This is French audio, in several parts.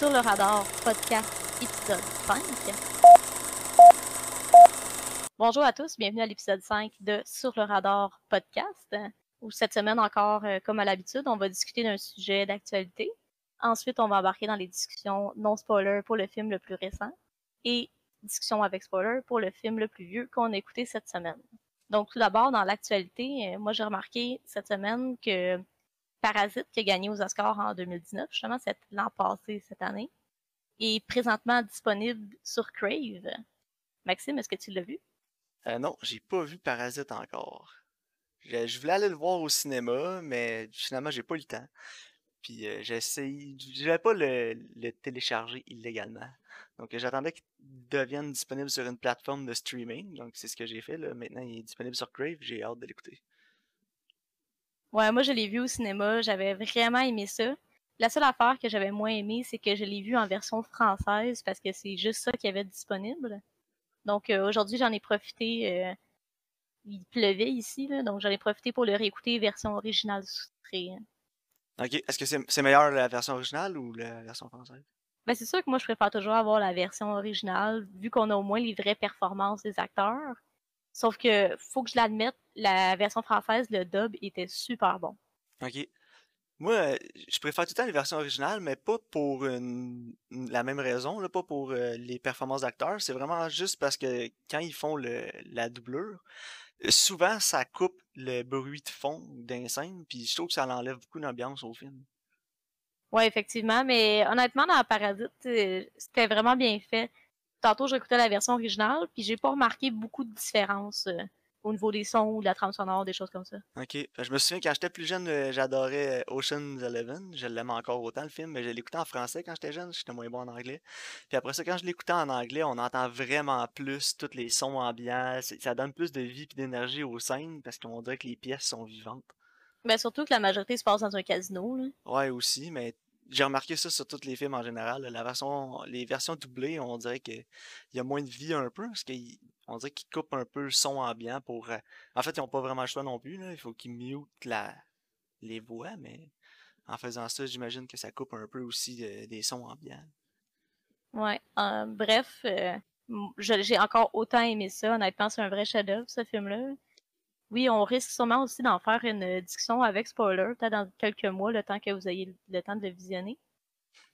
Sur le radar podcast épisode 5. Bonjour à tous, bienvenue à l'épisode 5 de Sur le radar podcast, où cette semaine encore, euh, comme à l'habitude, on va discuter d'un sujet d'actualité. Ensuite, on va embarquer dans les discussions non spoiler pour le film le plus récent et discussion avec spoiler pour le film le plus vieux qu'on a écouté cette semaine. Donc, tout d'abord, dans l'actualité, euh, moi j'ai remarqué cette semaine que Parasite, qui a gagné aux Oscars en 2019, justement l'an passé, cette année, est présentement disponible sur Crave. Maxime, est-ce que tu l'as vu? Euh, non, j'ai pas vu Parasite encore. Je, voulais aller le voir au cinéma, mais finalement, j'ai pas eu le temps. Puis euh, j'essaye. Je vais pas le, le, télécharger illégalement. Donc j'attendais qu'il devienne disponible sur une plateforme de streaming. Donc c'est ce que j'ai fait. Là. Maintenant, il est disponible sur Crave. J'ai hâte de l'écouter. Ouais, moi je l'ai vu au cinéma. J'avais vraiment aimé ça. La seule affaire que j'avais moins aimé, c'est que je l'ai vu en version française parce que c'est juste ça qu'il y avait disponible. Donc euh, aujourd'hui, j'en ai profité. Euh, il pleuvait ici, là, donc j'en ai profité pour le réécouter version originale sous-titrée. Ok. Est-ce que c'est meilleur la version originale ou la version française? Ben, c'est sûr que moi, je préfère toujours avoir la version originale, vu qu'on a au moins les vraies performances des acteurs. Sauf que, faut que je l'admette, la version française, le dub était super bon. Ok. Moi, je préfère tout le temps les versions originales, mais pas pour la même raison, pas pour euh, les performances d'acteurs. C'est vraiment juste parce que quand ils font le, la doublure, souvent ça coupe le bruit de fond d'un scène, puis je trouve que ça enlève beaucoup d'ambiance au film. Ouais, effectivement, mais honnêtement, dans Parasite, euh, c'était vraiment bien fait. Tantôt, j'écoutais la version originale, puis j'ai pas remarqué beaucoup de différences. Euh, au niveau des sons ou de la trame sonore, des choses comme ça. Ok. Je me souviens quand j'étais plus jeune, euh, j'adorais euh, Ocean's Eleven. Je l'aime encore autant le film, mais je l'écoutais en français quand j'étais jeune, j'étais moins bon en anglais. Puis après ça, quand je l'écoutais en anglais, on entend vraiment plus tous les sons ambiants. Ça donne plus de vie et d'énergie aux scènes parce qu'on dirait que les pièces sont vivantes. Ben surtout que la majorité se passe dans un casino. Là. Ouais, aussi, mais j'ai remarqué ça sur tous les films en général. La version, les versions doublées, on dirait qu'il y a moins de vie un peu, parce qu'on dirait qu'ils coupent un peu le son ambiant pour. Euh, en fait, ils n'ont pas vraiment le choix non plus. Il faut qu'ils mutent la... les voix, mais en faisant ça, j'imagine que ça coupe un peu aussi euh, des sons ambiants. Ouais. Euh, bref, j'ai encore autant aimé ça. Honnêtement, c'est un vrai chef-d'œuvre, ce film-là. Oui, on risque sûrement aussi d'en faire une discussion avec spoiler, peut-être dans quelques mois, le temps que vous ayez le temps de le visionner.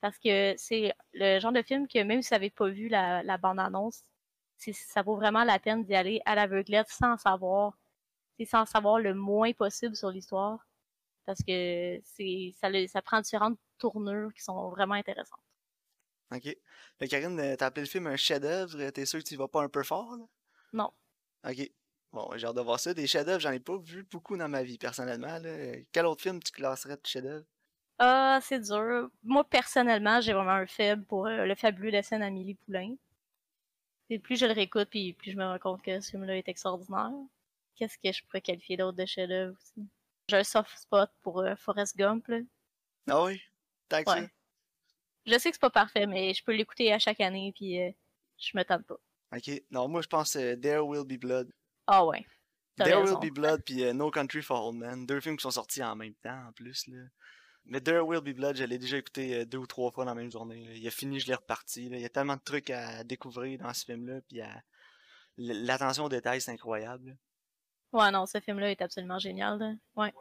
Parce que c'est le genre de film que même si vous n'avez pas vu la, bande-annonce, ça vaut vraiment la peine d'y aller à l'aveuglette sans savoir, sans savoir le moins possible sur l'histoire. Parce que c'est ça, ça prend différentes tournures qui sont vraiment intéressantes. Ok. Mais Karine, t'as appelé le film un chef-d'œuvre, t'es sûr que tu vas pas un peu fort, là? Non. Ok. Bon, j'ai hâte de voir ça. Des chefs-d'œuvre, j'en ai pas vu beaucoup dans ma vie, personnellement. Quel autre film tu classerais de chef-d'œuvre? Ah, c'est dur. Moi, personnellement, j'ai vraiment un faible pour euh, le fabuleux dessin d'Amélie Poulain. Et plus je le réécoute, puis plus je me rends compte que ce film-là est extraordinaire. Qu'est-ce que je pourrais qualifier d'autre de chef-d'œuvre aussi? J'ai un soft spot pour euh, Forrest Gump, là. Ah oui? T'as ouais. Je sais que c'est pas parfait, mais je peux l'écouter à chaque année, puis euh, je me tente pas. Ok. Non, moi, je pense There Will Be Blood. Ah ouais. There Will Be Blood puis euh, No Country for Old Men, deux films qui sont sortis en même temps en plus là. Mais There Will Be Blood, je l'ai déjà écouté euh, deux ou trois fois dans la même journée. Il a fini, je l'ai reparti. Il y a tellement de trucs à découvrir dans ce film-là, puis l'attention aux détails, c'est incroyable. Ouais, non, ce film-là est absolument génial. Ouais.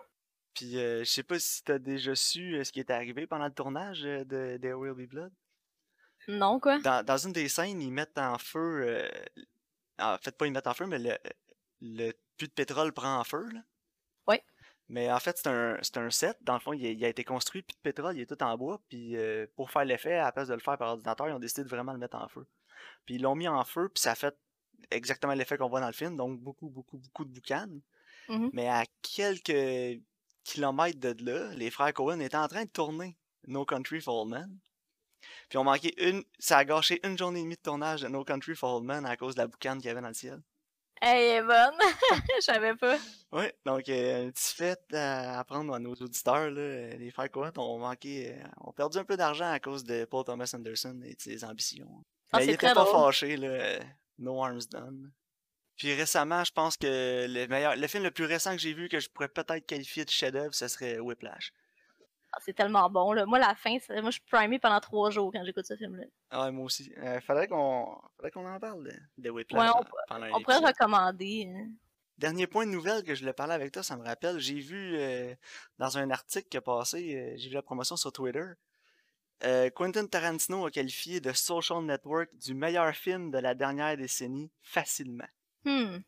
Puis euh, je sais pas si t'as déjà su ce qui est arrivé pendant le tournage de There Will Be Blood. Non, quoi? Dans, dans une des scènes, ils mettent en feu. En fait, pas ils mettent en feu, mais le, le puits de pétrole prend en feu. Là. Oui. Mais en fait, c'est un, un, set. Dans le fond, il a, été construit, puis de pétrole, il est tout en bois. Puis euh, pour faire l'effet, à la place de le faire par ordinateur, ils ont décidé de vraiment le mettre en feu. Puis ils l'ont mis en feu, puis ça a fait exactement l'effet qu'on voit dans le film. Donc beaucoup, beaucoup, beaucoup de boucanes. Mm-hmm. Mais à quelques kilomètres de là, les frères Cohen étaient en train de tourner No Country for Old Men. Puis on manqué une. Ça a gâché une journée et demie de tournage de No Country for Old Men à cause de la boucane qu'il y avait dans le ciel. Elle est bonne. Je savais pas. Oui, donc euh, un petit fait à apprendre à nos auditeurs. Là, les frères Cohen ont manqué, euh, ont perdu un peu d'argent à cause de Paul Thomas Anderson et de ses ambitions. Ah, Mais il était pas fâché, là, euh, No Arms Done. Puis récemment, je pense que le meilleur, le film le plus récent que j'ai vu que je pourrais peut-être qualifier de chef-d'œuvre, ce serait Whiplash. Ah, c'est tellement bon. Là. Moi, la fin, moi, je suis primé pendant trois jours quand j'écoute ce film-là. Ah, moi aussi. Euh, faudrait qu'on qu'on en parle de, de Whiplash. Ouais, on, on pourrait recommander. Hein. Dernier point de nouvelle que je voulais parler avec toi, ça me rappelle. J'ai vu euh, dans un article qui a passé, euh, j'ai vu la promotion sur Twitter. Quentin Tarantino a qualifié The Social Network du meilleur film de la dernière décennie facilement. Hmm.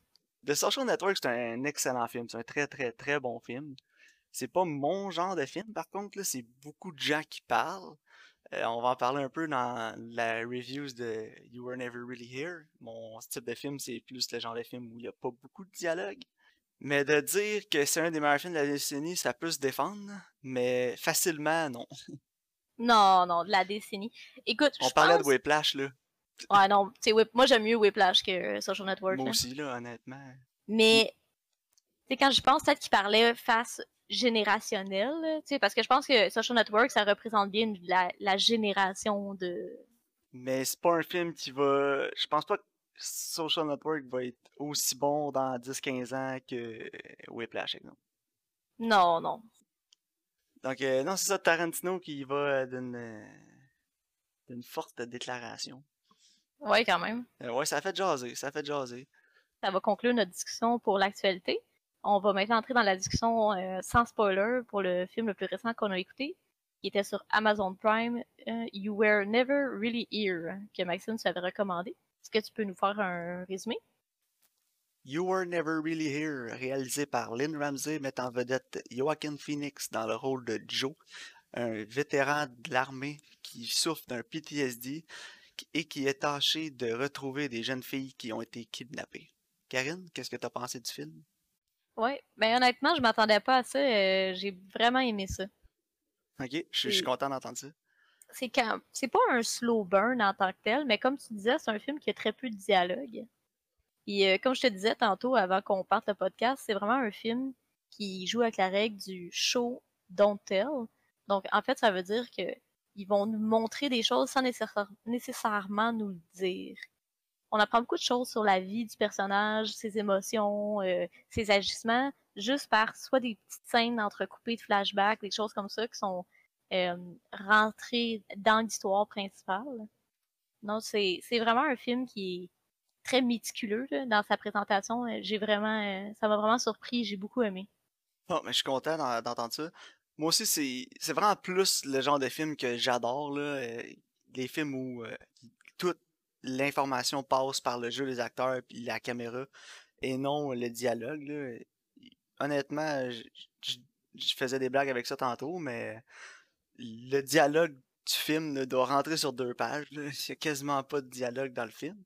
The Social Network, c'est un excellent film. C'est un très, très, très bon film. C'est pas mon genre de film, par contre, là, c'est beaucoup de gens qui parlent. Euh, on va en parler un peu dans la reviews de You Were Never Really Here. Mon type de film, c'est plus le genre de film où il n'y a pas beaucoup de dialogue. Mais de dire que c'est un des meilleurs films de la décennie, ça peut se défendre, mais facilement, non. Non, non, de la décennie. Écoute, On parlait de Whiplash, là. Ouais, non, Whip... moi j'aime mieux Whiplash que Social Network. Moi aussi, là, honnêtement. Mais, c'est quand je pense peut-être qu'il parlait face générationnelle, tu sais, parce que je pense que Social Network, ça représente bien la, génération de... Mais c'est pas un film qui va... Je pense pas que Social Network va être aussi bon dans 10-15 ans que Whiplash, exemple. Non, non. Donc, euh, non, c'est ça, Tarantino qui va d'une d'une forte déclaration. Ouais, quand même. Euh, ouais, ça fait jaser, ça fait jaser. Ça va conclure notre discussion pour l'actualité. On va maintenant entrer dans la discussion euh, sans spoiler pour le film le plus récent qu'on a écouté, qui était sur Amazon Prime, euh, You Were Never Really Here, que Maxime s'avait recommandé. Est-ce que tu peux nous faire un résumé? You Were Never Really Here, réalisé par Lynn Ramsey, met en vedette Joaquin Phoenix dans le rôle de Joe, un vétéran de l'armée qui souffre d'un PTSD et qui est tâché de retrouver des jeunes filles qui ont été kidnappées. Karine, qu'est-ce que tu as pensé du film? Ouais, ben honnêtement, je m'attendais pas à ça. Euh, j'ai vraiment aimé ça. Ok, je suis content d'entendre ça. C'est quand c'est pas un slow burn en tant que tel, mais comme tu disais, c'est un film qui a très peu de dialogue. Et euh, comme je te disais tantôt avant qu'on parte le podcast, c'est vraiment un film qui joue avec la règle du show don't tell. Donc en fait, ça veut dire que ils vont nous montrer des choses sans nécessairement nous le dire on apprend beaucoup de choses sur la vie du personnage, ses émotions, euh, ses agissements, juste par soit des petites scènes entrecoupées de flashbacks, des choses comme ça qui sont euh, rentrées dans l'histoire principale. Non, c'est vraiment un film qui est très méticuleux dans sa présentation. J'ai vraiment, euh, ça m'a vraiment surpris, j'ai beaucoup aimé. Bon, mais je suis content d'entendre ça. Moi aussi, c'est vraiment plus le genre de film que j'adore, là. les films où tout l'information passe par le jeu des acteurs et la caméra et non le dialogue. Honnêtement, je, faisais des blagues avec ça tantôt, mais le dialogue du film doit rentrer sur deux pages. Il n'y a quasiment pas de dialogue dans le film.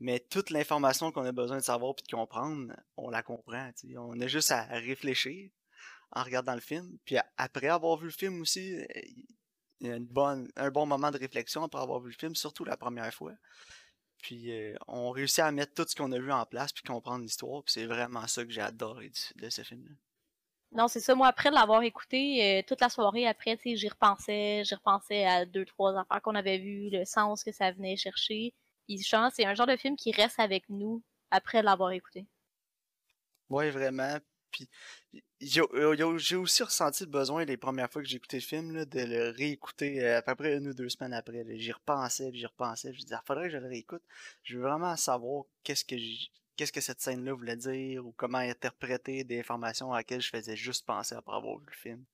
Mais toute l'information qu'on a besoin de savoir et de comprendre, on la comprend. On a juste à réfléchir en regardant le film. Puis après avoir vu le film aussi, a une bonne, un bon moment de réflexion après avoir vu le film, surtout la première fois. Puis euh, on réussit à mettre tout ce qu'on a vu en place puis comprendre l'histoire. Puis c'est vraiment ça que j'ai adoré de, ce film-là. Non, c'est ça. Moi, après l'avoir écouté, euh, toute la soirée après, tu sais, j'y repensais, j'y repensais à deux, trois affaires qu'on avait vues, le sens que ça venait chercher. Puis je pense c'est un genre de film qui reste avec nous après l'avoir écouté. Oui, vraiment. Puis j'ai aussi ressenti le besoin les premières fois que j'ai écouté le film de le réécouter euh, à peu près une ou deux semaines après. J'y repensais, j'y repensais. Je disais, ah, faudrait que je le réécoute. Je veux vraiment savoir qu'est-ce que qu'est-ce que cette scène-là voulait dire ou comment interpréter des informations à laquelle je faisais juste penser après avoir vu le film.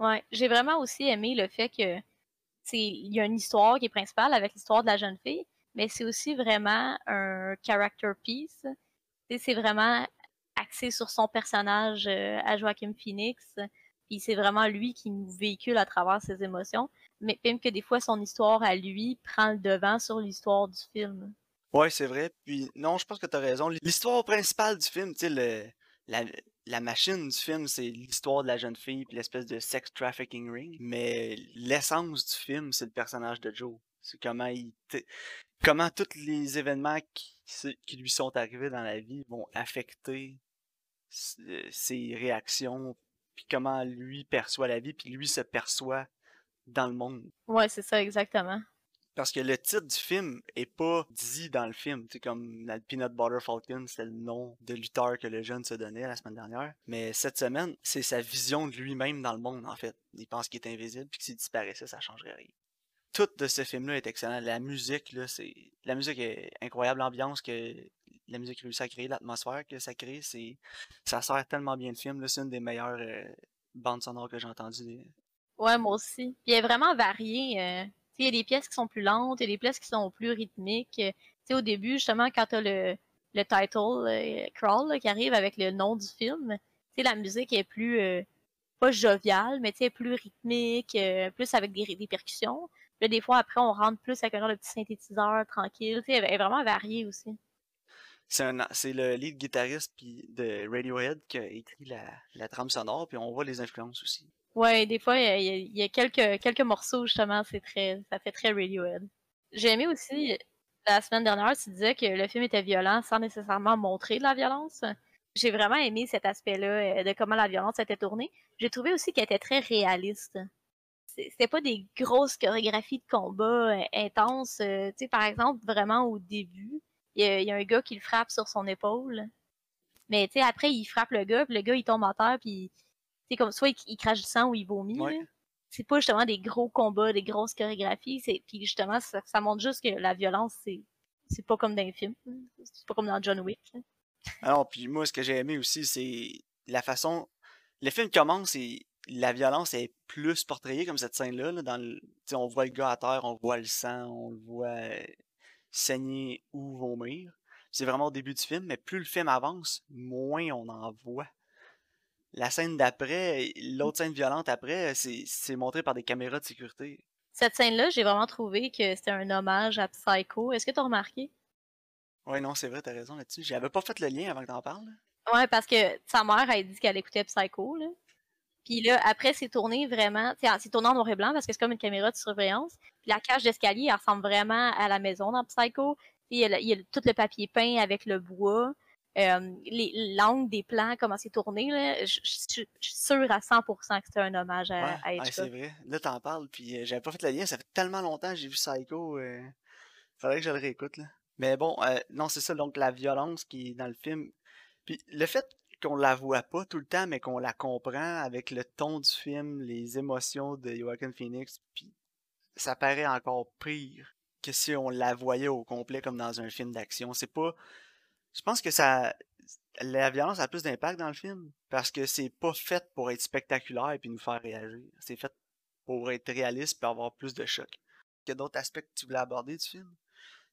Ouais, j'ai vraiment aussi aimé le fait que il y a une histoire qui est principale avec l'histoire de la jeune fille, mais c'est aussi vraiment un character piece. C'est vraiment axé sur son personnage euh, à Joaquin Phoenix. Puis c'est vraiment lui qui nous véhicule à travers ses émotions. Mais même que des fois, son histoire à lui prend le devant sur l'histoire du film. Ouais, c'est vrai. Puis non, je pense que tu as raison. L'histoire principale du film, tu sais, la, la machine du film, c'est l'histoire de la jeune fille puis l'espèce de sex trafficking ring. Mais l'essence du film, c'est le personnage de Joe. C'est comment il comment tous les événements qui, qui, lui sont arrivés dans la vie vont affecter euh, ses réactions, puis comment lui perçoit la vie, puis lui se perçoit dans le monde. Ouais, c'est ça, exactement. Parce que le titre du film est pas dit dans le film. C'est comme la Peanut Butter Falcon, c'est le nom de lutteur que le jeune se donnait la semaine dernière. Mais cette semaine, c'est sa vision de lui-même dans le monde, en fait. Il pense qu'il est invisible, puis que s'il disparaissait, ça changerait rien. Tout de ce film-là est excellent. La musique, là, c'est. La musique est incroyable, l'ambiance que la musique réussit à créer, l'atmosphère que ça crée, c'est. Ça sert tellement bien le film. C'est une des meilleures euh, bandes sonores que j'ai entendues. Ouais, moi aussi. Puis il est vraiment varié. Euh il y a des pièces qui sont plus lentes, il y a des pièces qui sont plus rythmiques. sais, au début, justement, quand tu as le, le title euh, crawl qui arrive avec le nom du film, la musique est plus euh, pas joviale, mais plus rythmique, euh, plus avec des percussions. Là, des fois, après, on rentre plus avec un genre de petit synthétiseur tranquille. Elle est vraiment variée aussi. C'est le lead guitariste de Radiohead qui a écrit la, la trame sonore, puis on voit les influences aussi. Ouais, des fois, il y, a, quelques, quelques morceaux, justement, c'est très, ça fait très Radiohead. J'ai aimé aussi, la semaine dernière, tu disais que le film était violent sans nécessairement montrer de la violence. J'ai vraiment aimé cet aspect-là euh, de comment la violence était tournée. J'ai trouvé aussi qu'elle était très réaliste. C'était pas des grosses chorégraphies de combat euh, intenses. Euh, tu sais, par exemple, vraiment au début, il y, a un gars qui le frappe sur son épaule. Mais tu sais, après, il frappe le gars, puis le gars, il tombe en terre, puis c'est comme soit il, crache du sang ou il vomit. C'est pas justement des gros combats, des grosses chorégraphies. Puis justement, ça, montre juste que la violence, c'est c'est pas comme dans les films. C'est pas comme dans John Wick. Alors, puis moi, ce que j'ai aimé aussi, c'est la façon. Le film commence et la violence est plus portrayée comme cette scène-là. dans le... on voit le gars à terre, on voit le sang, on le voit euh, saigner ou vomir. C'est vraiment au début du film, mais plus le film avance, moins on en voit la scène d'après, l'autre scène violente après, c'est montré par des caméras de sécurité. Cette scène-là, j'ai vraiment trouvé que c'était un hommage à Psycho. Est-ce que tu as remarqué? Ouais, non, c'est vrai, t'as raison là-dessus. J'avais pas fait le lien avant que t'en parles. Ouais, parce que sa mère a dit qu'elle écoutait Psycho, là. Puis là, après, c'est tourné vraiment. C'est tourné en noir et blanc parce que c'est comme une caméra de surveillance. Puis la cage d'escalier, elle ressemble vraiment à la maison dans Psycho. Puis il y a tout le papier peint avec le bois. Euh, les langues des plans, comment c'est tourné, là, je, suis sûre à 100% que c'était un hommage à, ouais, c'est vrai. Là, t'en parles, puis euh, j'avais pas fait le lien. Ça fait tellement longtemps que j'ai vu Psycho. Euh, faudrait que je le réécoute, là. Mais bon, euh, non, c'est ça. Donc, la violence qui est dans le film. Puis le fait qu'on la voit pas tout le temps, mais qu'on la comprend avec le ton du film, les émotions de Joaquin Phoenix, puis ça paraît encore pire que si on la voyait au complet comme dans un film d'action. C'est pas je pense que ça. La violence a plus d'impact dans le film parce que c'est pas fait pour être spectaculaire et puis nous faire réagir. C'est fait pour être réaliste et avoir plus de choc. Il d'autres aspects que tu voulais aborder du film?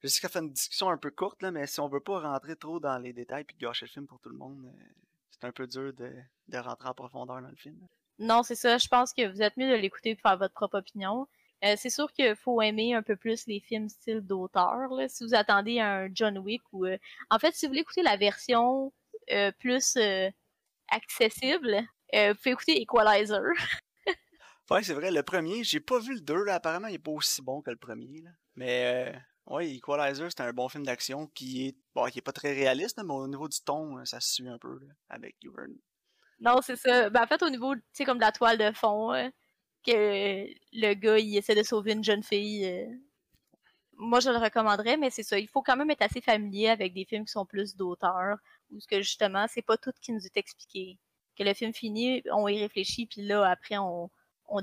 Je sais fait une discussion un peu courte, là, mais si on veut pas rentrer trop dans les détails et gâcher le film pour tout le monde, euh, c'est un peu dur de, de rentrer en profondeur dans le film. Non, c'est ça. Je pense que vous êtes mieux de l'écouter pour faire votre propre opinion. Euh, c'est sûr qu'il faut aimer un peu plus les films style d'auteur. Si vous attendez un John Wick ou euh, en fait, si vous voulez écouter la version euh, plus accessible, vous pouvez écouter Equalizer. ouais, c'est vrai. Le premier, j'ai pas vu le 2. Apparemment, il est pas aussi bon que le premier. Mais ouais, Equalizer, c'est un bon film d'action qui est bon, qui est pas très réaliste, mais au niveau du ton, ça se suit un peu avec Uvern. Non, c'est ça. Ben, en fait, au niveau, tu sais, comme de la toile de fond, que le gars il essaie de sauver une jeune fille. Euh. Moi, je le recommanderais, mais c'est ça. Il faut quand même être assez familier avec des films qui sont plus d'auteur, ou ce que justement, c'est pas tout qui nous est expliqué. Que le film finit, on y réfléchit, puis là, après, on,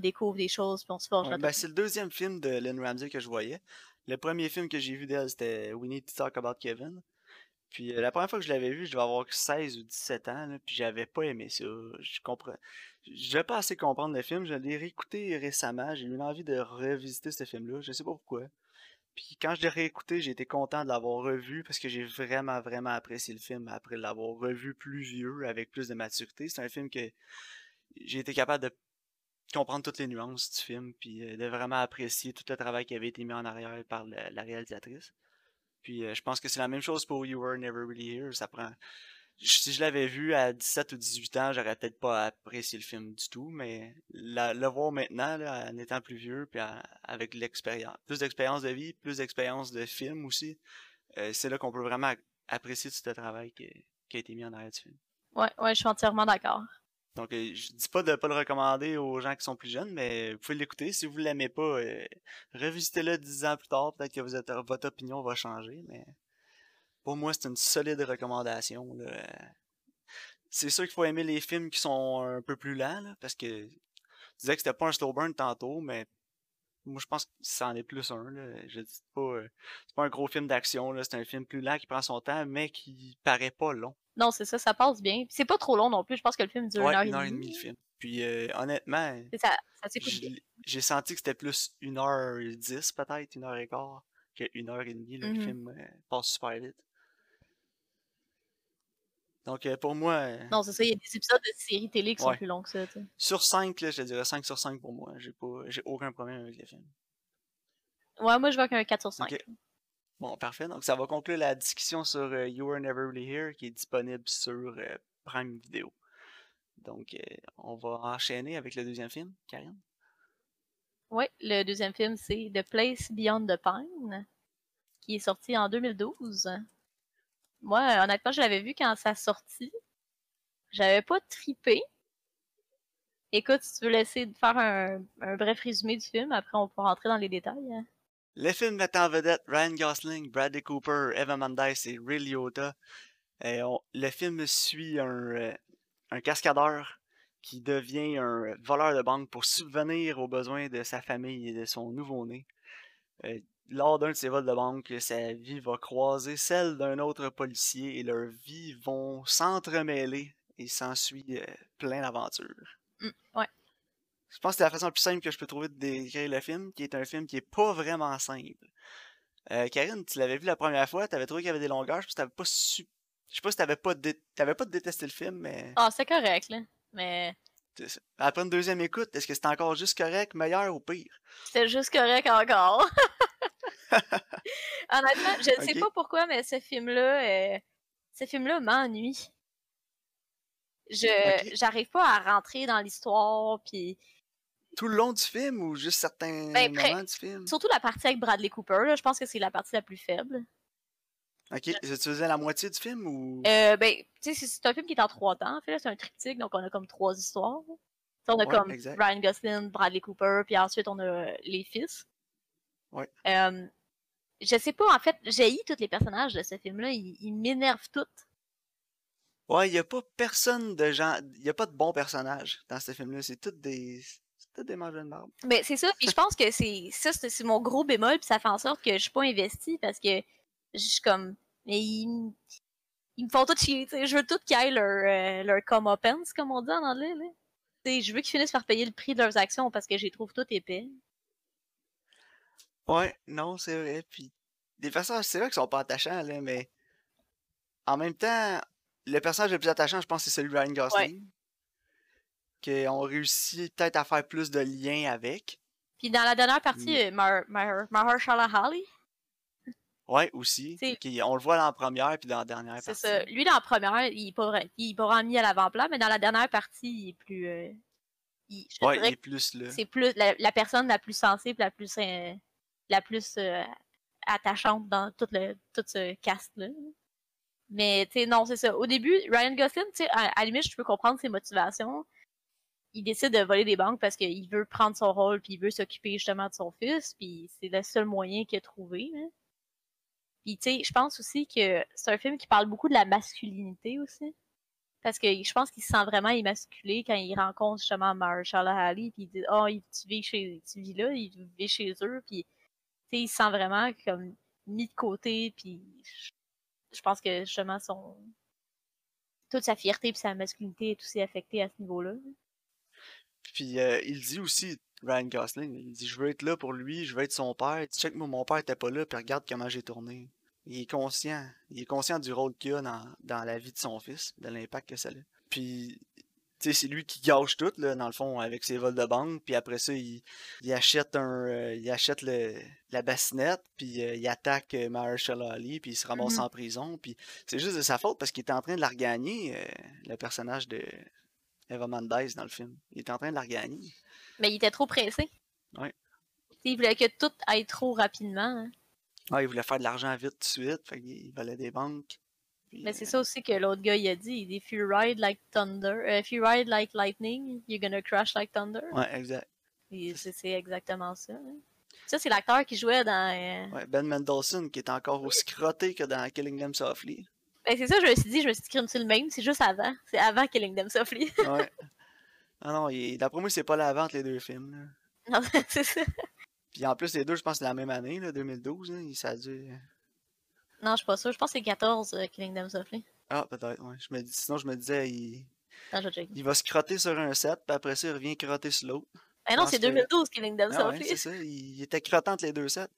découvre des choses, puis on se forge. ben, c'est le deuxième film de Lynn Ramsey que je voyais. Le premier film que j'ai vu d'elle, c'était We Need to Talk About Kevin. Puis euh, la première fois que je l'avais vu, je devais avoir 16 ou 17 ans, là, puis j'avais pas aimé ça. Je comprends. Je vais pas assez comprendre le film. Je l'ai réécouté récemment. J'ai eu envie de revisiter ce film-là. Je sais pas pourquoi. Puis quand je l'ai réécouté, j'ai été content de l'avoir revu parce que j'ai vraiment, vraiment apprécié le film après l'avoir revu plus vieux, avec plus de maturité. C'est un film que j'ai été capable de comprendre toutes les nuances du film, puis euh, de vraiment apprécier tout le travail qui avait été mis en arrière par la réalisatrice. Puis euh, je pense que c'est la même chose pour You Were Never Really Here. Ça prend. Si je l'avais vu à 17 ou 18 ans, j'aurais peut-être pas apprécié le film du tout, mais le voir maintenant, en étant plus vieux, puis avec l'expérience, plus d'expérience de vie, plus d'expérience de film aussi, euh, c'est là qu'on peut vraiment apprécier tout ce travail qui, a été mis en arrière du film. Ouais, ouais, je suis entièrement d'accord. Donc, euh, je dis pas de pas le recommander aux gens qui sont plus jeunes, mais vous pouvez l'écouter. Si vous l'aimez pas, euh, revisitez-le dix ans plus tard. Peut-être que votre opinion va changer, mais pour moi, c'est une solide recommandation. C'est sûr qu'il faut aimer les films qui sont un peu plus lents, parce que tu disais que c'était pas un slow burn tantôt, mais moi je pense que ça en est plus un. Je dis pas, euh, c'est pas un gros film d'action, c'est un film plus lent qui prend son temps, mais qui paraît pas long. Non, c'est ça, ça passe bien. C'est pas trop long non plus. Je pense que le film dure ouais, une heure et demie. le film. Puis euh, honnêtement, ça, ça j'ai senti que c'était plus une heure dix peut-être, une heure et quart, que une heure et demie. Le mm-hmm. film euh, passe super vite. Donc euh, pour moi. non, c'est ça, il y a des épisodes de séries télé qui sont plus longs que ça. Sur 5, là, je dirais 5 sur 5 pour moi. J'ai pas j'ai aucun problème avec le film. Ouais, moi je vois qu'un 4 sur 5. Bon, parfait. Donc, ça va conclure la discussion sur euh, You Were Never Really Here qui est disponible sur euh, Prime Video. Donc, euh, on va enchaîner avec le deuxième film, Karine. Oui, le deuxième film, c'est The Place Beyond the Pine, qui est sorti en 2012. Moi, honnêtement, je l'avais vu quand ça sortit. J'avais pas tripé. Écoute, si tu veux laisser faire un, bref résumé du film, après on pourra rentrer dans les détails. Hein. Le film met en vedette Ryan Gosling, Bradley Cooper, Eva Mendes et Ray Liotta. Le film suit un, euh, un, cascadeur qui devient un voleur de banque pour subvenir aux besoins de sa famille et de son nouveau-né. Euh, lors d'un de ces vols de banque, sa vie va croiser celle d'un autre policier et leurs vies vont s'entremêler et s'ensuit euh, plein d'aventures. Mmh, ouais. Je pense que c'est la façon la plus simple que je peux trouver de décrire le film, qui est un film qui est pas vraiment simple. Euh, Karine, tu l'avais vu la première fois, t'avais trouvé qu'il y avait des longueurs, je t'avais pas su... Je sais pas si t'avais pas, t'avais pas détesté le film, mais... Ah, c'est correct, là. Mais... Après une deuxième écoute, est-ce que c'était encore juste correct, meilleur ou pire? C'était juste correct encore. Honnêtement, je ne sais pas pourquoi, mais ce film-là, euh, ce film-là m'ennuie. Je, j'arrive pas à rentrer dans l'histoire, puis tout le long du film ou juste certains ben, moments du film? Surtout la partie avec Bradley Cooper, là, je pense que c'est la partie la plus faible. Ok, tu faisais la moitié du film ou? Euh, ben, tu sais, c'est un film qui est en trois temps, en fait, c'est un triptyque, donc on a comme trois histoires. on a comme Ryan Gosling, Bradley Cooper, puis ensuite on a les fils. Ouais. Euh, je sais pas, en fait, j'ai tous les personnages de ce film-là, ils, m'énervent tous. Ouais, il y a pas personne de gens, il y a pas de bons personnages dans ce film-là, c'est tous des des de marbre. Ben, c'est ça. Puis je pense que c'est ça, c'est mon gros bémol. Puis ça fait en sorte que je suis pas investie parce que je suis comme. Mais ils, ils me font tout chier. sais Je veux tout qu'ils aillent leur, euh, leur comeuppance, comme on dit en anglais. Là. je veux qu'ils finissent par payer le prix de leurs actions parce que je les trouve tout épais. Ouais, non, c'est vrai. Puis des personnages, c'est vrai qu'ils sont pas attachants, là, mais en même temps, le personnage le plus attachant, je pense, c'est celui de Ryan Gosling qu'on réussit peut-être à faire plus de liens avec. Puis dans la dernière partie, Mar Mahershala Ali. Ouais, aussi. on le voit dans la première puis dans la dernière partie. C'est ça. Lui, dans la première, il est pas, il est pas mis à l'avant-plan, mais dans la dernière partie, il est plus. Euh, il, ouais, il est plus là. C'est plus la, personne la plus sensible, la plus, euh, la plus euh, attachante dans tout, le, tout ce cast-là. Mais, tu non, c'est ça. Au début, Ryan Gosling, tu à, à, limite, je peux comprendre ses motivations il décide de voler des banques parce qu'il veut prendre son rôle puis il veut s'occuper justement de son fils puis c'est le seul moyen qu'il a trouvé. Puis tu sais, je pense aussi que c'est un film qui parle beaucoup de la masculinité aussi. Parce que je pense qu'il se sent vraiment émasculé quand il rencontre justement Marshall Ali puis il dit "Oh, tu vis chez tu vis là, il vit chez eux" puis sais, il se sent vraiment comme mis de côté puis je pense que justement son toute sa fierté et sa masculinité est aussi affectée à ce niveau-là. Puis euh, il dit aussi, Ryan Gosling, il dit Je veux être là pour lui, je veux être son père. Tu sais que mon père était pas là, puis regarde comment j'ai tourné. Il est conscient. Il est conscient du rôle qu'il a dans, dans la vie de son fils, de l'impact que ça a. Puis, c'est lui qui gâche tout, là, dans le fond, avec ses vols de banque. Puis après ça, il, il achète un euh, il achète le, la bassinette, puis euh, il attaque Marshall Ali, puis il se ramasse mm-hmm. en prison. Puis c'est juste de sa faute parce qu'il était en train de la regagner, le personnage de, Eva Mendes dans le film. Il était en train de la regagner. Mais il était trop pressé. Ouais. Il voulait que tout aille trop rapidement. Hein. Ouais, il voulait faire de l'argent vite tout de suite. Fait qu'il volait des banques. Mais c'est ça aussi que l'autre gars il a dit. Il dit If you ride like thunder, uh, if you ride like lightning, you're gonna crash like thunder. Ouais, exact. C'est exactement ça. Hein. Ça, c'est l'acteur qui jouait dans. Euh, ouais, Ben Mendelsohn, qui est encore aussi crotté que dans Killing Them Softly. Ben, c'est ça, je me suis dit, je me suis dit, c'est le même, c'est juste avant. C'est avant Killing Them Softly. ouais. Ah non, d'après moi, c'est pas l'avant entre les deux films. Là. Non, c'est ça. Puis en plus, les deux, je pense, c'est la même année, là, 2012. Hein, ça a dû... Non, je suis pas sûr. Je pense que c'est 14 euh, Killing Them Softly. Ah, peut-être, ouais. Je me dis... Sinon, je me disais, il... Non, je il va se crotter sur un set, puis après ça, il revient crotter sur l'autre. Eh non, c'est 2012 Killing Them ah, Softly. Ouais, c'est ça. Il... était crottant entre les deux sets.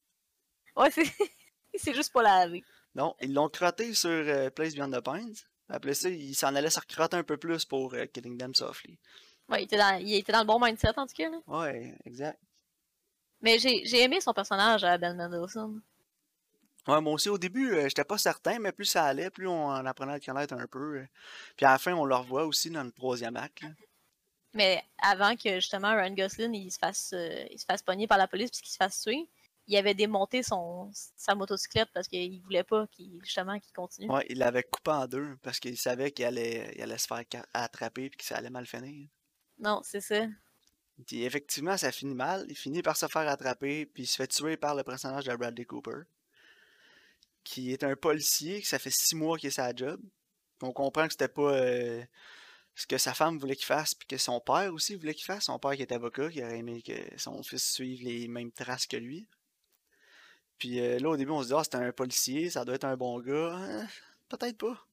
Ouais, c'est c'est juste pas la vie. Non, ils l'ont crotté sur euh, Place Beyond the Pines. Après ça, il s'en allait se recrotter un peu plus pour euh, Killing Them Softly. Ouais, il était, dans, il était dans le bon mindset en tout cas. Là. Ouais, exact. Mais j'ai aimé son personnage à Ben Mendelsohn. Ouais, moi aussi, au début, euh, j'étais pas certain, mais plus ça allait, plus on en apprenait à le connaître un peu. Euh. Puis à la fin, on le revoit aussi dans le troisième acte. Mais avant que justement Ryan Gosling il se fasse, euh, il se fasse pogner par la police puis qu'il se fasse tuer, il avait démonté son, sa motocyclette parce qu'il voulait pas qu'il justement qu'il continue. Ouais, il l'avait coupé en deux parce qu'il savait qu'il allait, il allait se faire attraper et que ça allait mal finir. Non, c'est ça. Puis effectivement, ça finit mal. Il finit par se faire attraper, puis il se fait tuer par le personnage de Bradley Cooper, qui est un policier, que ça fait six mois qu'il est sa job. On comprend que c'était pas euh, ce que sa femme voulait qu'il fasse, puis que son père aussi voulait qu'il fasse. Son père qui est avocat, qui aurait aimé que son fils suive les mêmes traces que lui. Puis euh, là, au début, on se dit, ah, c'est un policier, ça doit être un bon gars. Hein, peut-être pas.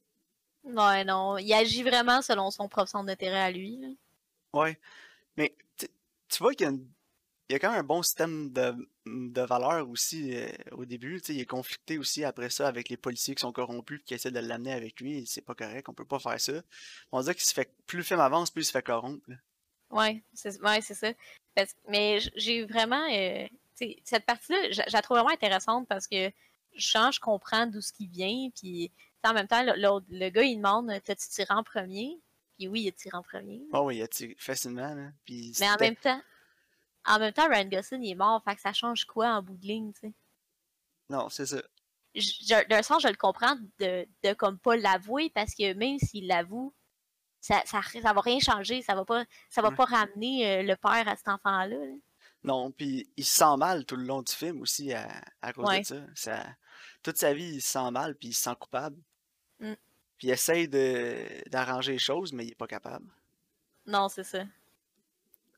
Ouais, non. Il agit vraiment selon son propre centre d'intérêt à lui. Ouais. Mais tu vois qu'il y, a quand même un bon système de, de valeurs aussi euh, au début. Il est conflicté aussi après ça avec les policiers qui sont corrompus et qui essaient de l'amener avec lui. C'est pas correct, on peut pas faire ça. On dirait qu'il se fait plus le film avance, plus il se fait corrompre. Ouais, c'est ouais, ça. mais j'ai vraiment. Euh, cette partie-là, je, la trouve vraiment intéressante parce que je, je comprends d'où ce qui vient. Puis en même temps, le, le, gars, il demande T'as-tu tiré en premier puis oui, il a tiré en premier. Oh oui, il a tiré facilement. Là. Mais en même temps, en même temps, Ryan Gosling il est mort, fait que ça change quoi en bout de ligne, tu sais? Non, c'est ça. D'un sens, je le comprends de, de comme pas l'avouer, parce que même s'il l'avoue, ça, ça, ça, va rien changer, ça va pas, ça va pas ramener euh, le père à cet enfant-là. Non, puis il se sent mal tout le long du film aussi à, à cause de ça. ça. Toute sa vie, il se sent mal, puis il se sent coupable. Mm. Puis il essaye d'arranger les choses, mais il est pas capable. Non, c'est ça.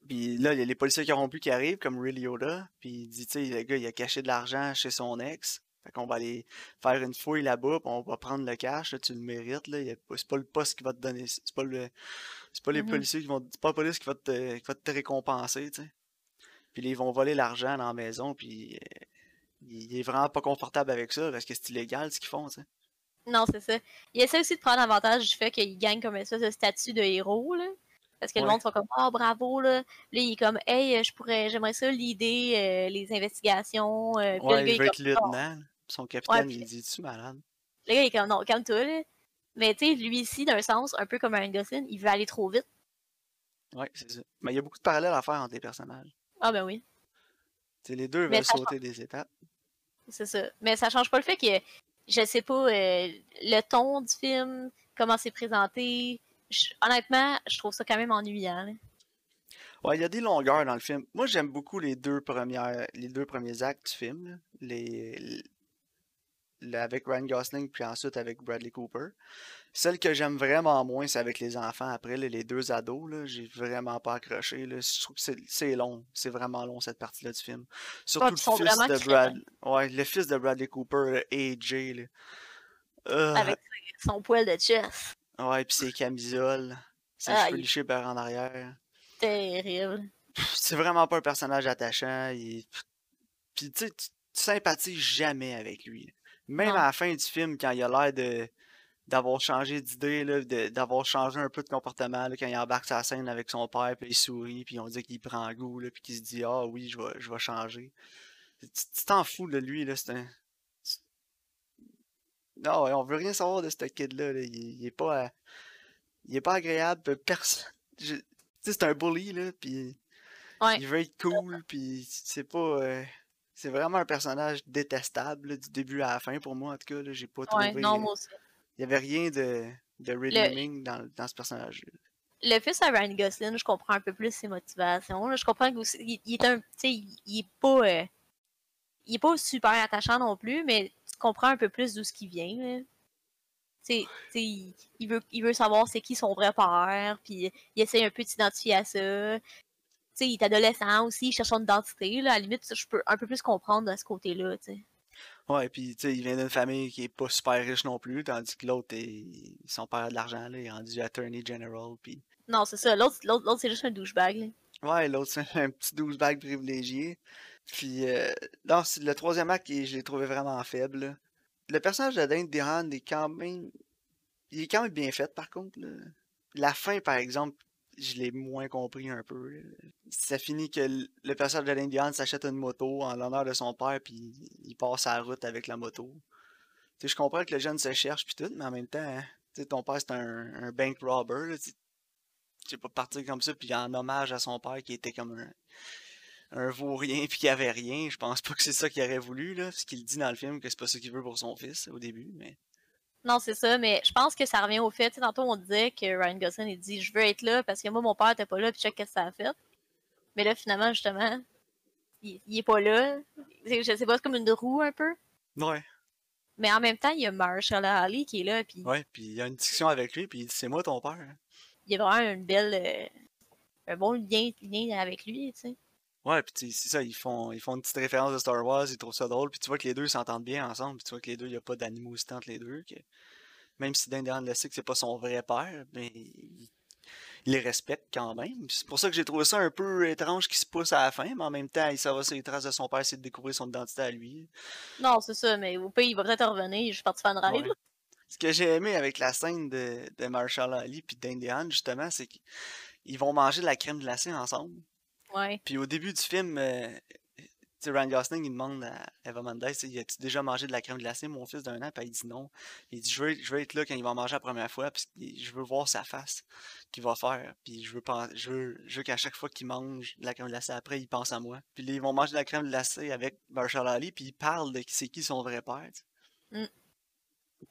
Puis là, il y a les policiers corrompus qui arrivent, comme Ray Liotta. Puis il dit, tu sais, le gars, il a caché de l'argent chez son ex. Fait qu'on va aller faire une fouille là-bas, puis on va prendre le cash, là, tu le mérites, là. C'est pas le poste qui va te donner. C'est pas le. C'est pas les mm-hmm. policiers qui vont. C'est pas la police qui va te, qui va te récompenser, tu sais. Puis là, ils vont voler l'argent dans la maison, puis euh, il est vraiment pas confortable avec ça, parce que c'est illégal ce qu'ils font, tu sais. Non, c'est ça. Il essaie aussi de prendre avantage du fait qu'il gagne comme espèce de statut de héros, là. Parce que le monde sont comme Oh bravo là. Là, il est comme Hey, je pourrais j'aimerais ça l'idée, euh, les investigations. Euh, ouais, il veut être lieutenant. Son capitaine, il dit Tu malade? Le gars il est comme non, calme-toi là. Mais tu sais, lui ici, d'un sens, un peu comme un Gosling, il veut aller trop vite. Ouais, c'est ça. Mais il y a beaucoup de parallèles à faire entre les personnages. Ah ben oui. T'sais, les deux veulent sauter des étapes. C'est ça. Mais ça change pas le fait que je sais pas, euh, le ton du film, comment c'est présenté. Honnêtement, je trouve ça quand même ennuyant. Ouais, il y a des longueurs dans le film. Moi, j'aime beaucoup les deux premières, les deux premiers actes du film, les, avec Ryan Gosling puis ensuite avec Bradley Cooper. Celle que j'aime vraiment moins, c'est avec les enfants. Après, les deux ados, là, j'ai vraiment pas accroché. Là. Je trouve que c'est long. C'est vraiment long, cette partie-là du film. Surtout le fils de Brad... Ouais, le fils de Bradley Cooper, AJ. Euh, avec son poil de chest. Ouais, puis ses camisoles. Ses cheveux lichés par en arrière. Terrible. C'est vraiment pas un personnage attachant. Il... Puis tu sais, tu sympathises jamais avec lui. Même à la fin du film, quand il a l'air de d'avoir changé d'idée, d'avoir changé un peu de comportement quand il embarque sa scène avec son père, puis il sourit, puis on dit qu'il prend goût, là, puis qu'il se dit Ah oui, je vais, je vais changer. Tu t'en fous de lui, là, c'est un. Non, on veut rien savoir de ce kid-là. Il, est pas. Il est pas agréable. Personne. C'est un bully, là, puis. Il veut être cool, puis c'est pas. Euh, c'est vraiment un personnage détestable du début à la fin pour moi, en tout cas. J'ai pas trouvé. non, moi aussi Il y avait rien de, de redeeming dans, dans ce personnage le fils à Ryan Gosling, je comprends un peu plus ses motivations. Je comprends qu'il il est un, il, il est pas, euh, il est pas super attachant non plus, mais tu comprends un peu plus d'où ce qui vient. Il veut, il veut savoir c'est qui son vrai père, puis il essaie un peu de s'identifier à ça. il est adolescent aussi, il cherche son identité. Là. À la limite, je peux un peu plus comprendre de ce côté-là. Ouais, puis tu sais, il vient d'une famille qui est pas super riche non plus, tandis que l'autre, son père a de l'argent, il est rendu attorney general, puis non, c'est ça. L'autre, l'autre, c'est juste un douchebag. Ouais, l'autre, c'est un petit douchebag privilégié. Puis, euh, le troisième acte, je l'ai trouvé vraiment faible. Le personnage de Dane DeHaan est quand même. Il est quand même bien fait, par contre. La fin, par exemple, je l'ai moins compris un peu. Ça finit que le personnage de Dane DeHaan s'achète une moto en l'honneur de son père, puis il passe sa route avec la moto. sais, je comprends que le jeune se cherche, puis tout, mais en même temps, hein, ton père, c'est un, bank robber. Là, sais, pas partir comme ça, puis en hommage à son père qui était comme un, un vaurien puis qui avait rien. Je pense pas que c'est ça qu'il aurait voulu, là, ce qu'il dit dans le film, que c'est pas ce qu'il veut pour son fils au début, mais. Non, c'est ça, mais je pense que ça revient au fait, tantôt on disait que Ryan Gosling il dit je veux être là parce que moi mon père était pas là puis check qu'est-ce que ça a fait. Mais là finalement justement, il, est pas là. Je sais pas, c'est comme une roue un peu. Ouais. Mais en même temps, il y a Marshall Ali qui est là puis. Ouais, puis il y a une discussion avec lui puis il dit c'est moi ton père il y a vraiment une belle, euh, un bon lien, avec lui, tu sais. Ouais, puis c'est ça, ils font, ils font une petite référence de Star Wars, ils trouvent ça drôle, puis tu vois que les deux s'entendent bien ensemble, puis tu vois que les deux, il n'y a pas d'animosité entre les deux. Que... Même si Dan le sait que c'est pas son vrai père, mais il, les respecte quand même. C'est pour ça que j'ai trouvé ça un peu étrange qu'il se pousse à la fin, mais en même temps, il va sur les traces de son père, essayer de découvrir son identité à lui. Non, c'est ça, mais au pays, il va peut-être revenir, je suis parti fan rêve. Ce que j'ai aimé avec la scène de, de Marshall Ali puis d'Indian, justement, c'est qu'ils vont manger de la crème glacée ensemble. Ouais. Puis au début du film, euh, Ryan Gosling, il demande à Eva Mendes, il a-tu déjà mangé de la crème glacée, mon fils d'un an? Puis il dit non. Il dit, je veux, je veux être là quand il va manger la première fois, puis je veux voir sa face qu'il va faire. Puis je veux, je veux, je veux qu'à chaque fois qu'il mange de la crème glacée après, il pense à moi. Puis ils vont manger de la crème glacée avec Marshall Ali, puis il parle de c'est qui son vrai père. Mm.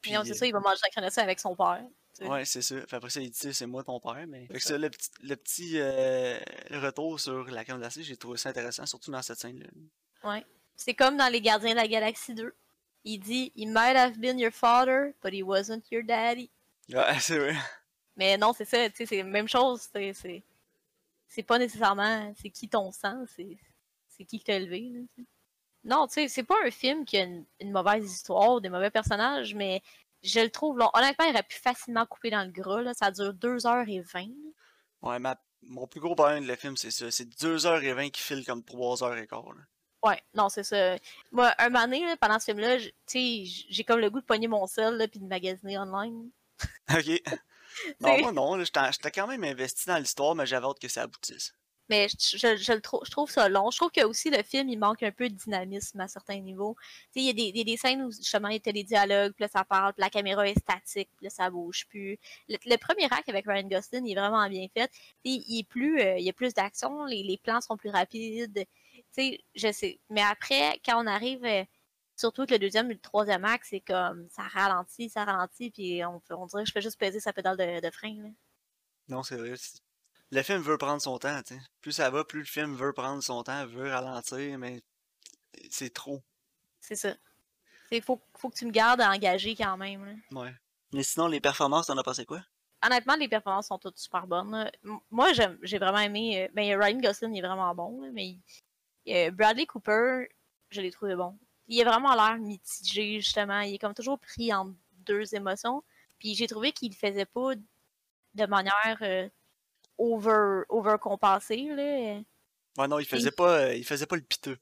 Puis, c'est ça, il va manger la crème glacée avec son père. Ouais, c'est ça. après ça, il dit, c'est moi ton père. Mais... Fait que ça, le petit, le petit euh, retour sur la crème glacée, j'ai trouvé ça intéressant, surtout dans cette scène-là. Ouais. C'est comme dans Les Gardiens de la Galaxie 2. Il dit, He might have been your father, but he wasn't your daddy. Ouais, c'est vrai. Mais non, c'est ça, tu sais, c'est la même chose. C'est pas nécessairement c'est qui ton sang, c'est qui qui t'a élevé. Là, non, tu sais, c'est pas un film qui a une, mauvaise histoire, des mauvais personnages, mais je le trouve long. Honnêtement, il aurait pu facilement couper dans le gras. Là. Ça dure 2h20. Ouais, ma... mon plus gros problème de le film, c'est ça. C'est 2h20 qui file comme 3h15. Là. Ouais, non, c'est ça. Moi, un moment donné, pendant ce film-là, j'ai comme le goût de pogner mon sel puis de magasiner online. ok. non, moi non. J'étais quand même investi dans l'histoire, mais j'avais hâte que ça aboutisse. Mais je, je, le trouve, je trouve ça long. Je trouve que aussi le film, il manque un peu de dynamisme à certains niveaux. Il y, a des, des, scènes où justement il a des dialogues, puis là ça parle, puis la caméra est statique, puis là ça bouge plus. Le, premier acte avec Ryan Gosling il est vraiment bien fait. Il, il, est plus, euh, il y a plus d'action, les, les, plans sont plus rapides. sais, je sais. Mais après, quand on arrive, euh, surtout que le deuxième et le troisième acte, c'est comme ça ralentit, ça ralentit, puis on, on dirait que je fais juste peser sa pédale de, de frein. Là. Non, c'est vrai le film veut prendre son temps, tu Plus ça va, plus le film veut prendre son temps, veut ralentir, mais c'est trop. C'est ça. Il faut, faut que tu me gardes engagé quand même. Ouais. Mais sinon, les performances, t'en as pensé quoi? Honnêtement, les performances sont toutes super bonnes. Moi, j'ai vraiment aimé. Euh, ben, Ryan Gosling est vraiment bon, mais Bradley Cooper, je l'ai trouvé bon. Il a vraiment l'air mitigé, justement. Il est comme toujours pris en deux émotions. Puis j'ai trouvé qu'il faisait pas de manière euh, over, overcompensé. Là. Ouais, non, il faisait, pas, euh, il faisait pas le piteux.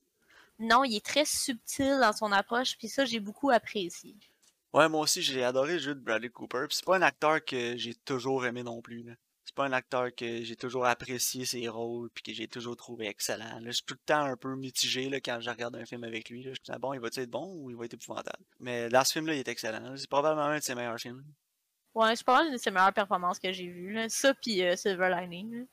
Non, il est très subtil dans son approche, puis ça, j'ai beaucoup apprécié. Ouais, moi aussi, j'ai adoré le jeu de Bradley Cooper. c'est pas un acteur que j'ai toujours aimé non plus. C'est pas un acteur que j'ai toujours apprécié ses rôles, puis que j'ai toujours trouvé excellent. je suis tout le temps un peu mitigé là, quand je regarde un film avec lui. Je me dis, bon, il va être bon ou il va être épouvantable? Mais dans ce film-là, il est excellent. C'est probablement un de ses meilleurs films. Ouais, c'est pas mal une de ses meilleures performances que j'ai vues. Ça, puis euh, Silver Lining.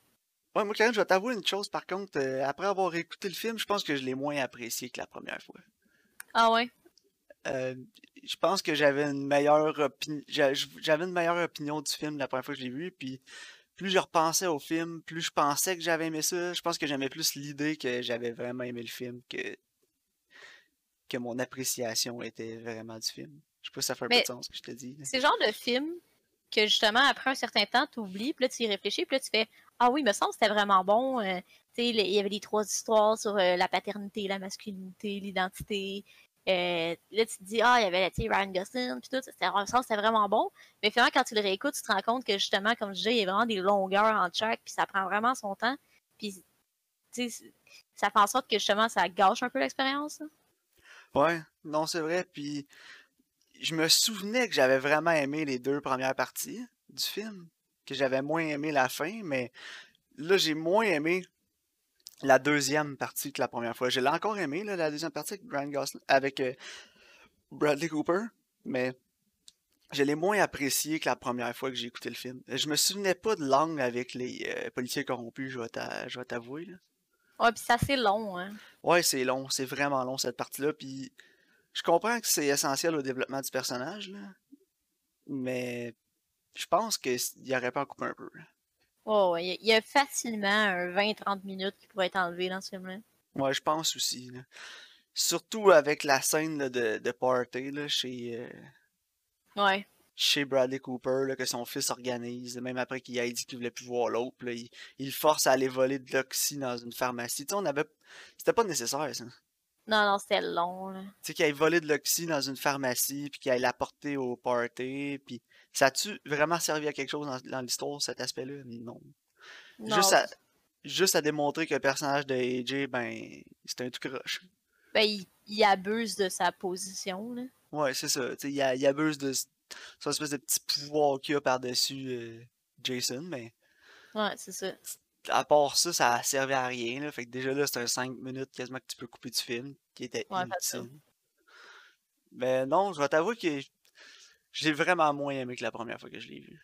Ouais, moi, Karen, je vais t'avouer une chose, par contre. Euh, après avoir écouté le film, je pense que je l'ai moins apprécié que la première fois. Ah ouais? Euh, je pense que j'avais une meilleure opinion j'avais une meilleure opinion du film la première fois que je l'ai vu puis plus je repensais au film, plus je pensais que j'avais aimé ça. Je pense que j'aimais plus l'idée que j'avais vraiment aimé le film que que mon appréciation était vraiment du film. Je sais pas si ça fait un peu de sens ce que je te dis. C'est le genre de film que justement, après un certain temps, tu oublies, puis là, tu y réfléchis, puis là, tu fais Ah oui, me semble c'était vraiment bon. Euh, tu sais, il y avait les trois histoires sur euh, la paternité, la masculinité, l'identité. Euh, là, tu te dis, ah, il y avait Ryan Gosling, puis tout, c'était vraiment bon. Mais finalement, quand tu le réécoutes, tu te rends compte que justement, comme je disais, il y a vraiment des longueurs en track, puis ça prend vraiment son temps. Puis, tu sais, ça fait en sorte que justement, ça gâche un peu l'expérience. Ouais, non, c'est vrai. Puis, je me souvenais que j'avais vraiment aimé les deux premières parties du film, que j'avais moins aimé la fin, mais là, j'ai moins aimé la deuxième partie que la première fois. Je l'ai encore aimé, la deuxième partie avec, euh, Bradley Cooper, mais je l'ai moins apprécié que la première fois que j'ai écouté le film. Je me souvenais pas de langue avec les euh, policiers corrompus, je vais t'avouer. Ouais, puis c'est assez long, hein. Ouais, c'est long, c'est vraiment long cette partie-là, puis je comprends que c'est essentiel au développement du personnage, là, mais je pense qu'il aurait pas à couper un peu. Oh, il y a facilement un 20-30 minutes qui pourrait être enlevé dans ce film-là. Ouais, je pense aussi. Surtout avec la scène de, de party là, chez, euh, ouais. chez Bradley Cooper, là, que son fils organise, même après qu'il ait dit qu'il voulait plus voir l'autre. Il, il force à aller voler de l'oxy dans une pharmacie. Tu sais, on avait. C'était pas nécessaire, ça. Non, non, c'était long. Tu sais, qu'il aille voler de l'oxy dans une pharmacie, puis qu'il aille l'apporter au party, puis ça a-tu vraiment servi à quelque chose dans, l'histoire, cet aspect-là? Non. Juste, à, juste à démontrer que le personnage de AJ, ben, c'est un tout croche. Ben, il, abuse de sa position, là. Ouais, c'est ça. Il, il, abuse de son espèce de petit pouvoir qu'il a par-dessus euh, Jason, mais. Ouais, c'est ça. À part ça, ça a servi à rien, là. Fait que déjà là, c'est un 5 minutes quasiment que tu peux couper du film, qui était ouais, inutile. Mais non, je vais t'avouer que j'ai vraiment moins aimé que la première fois que je l'ai vu.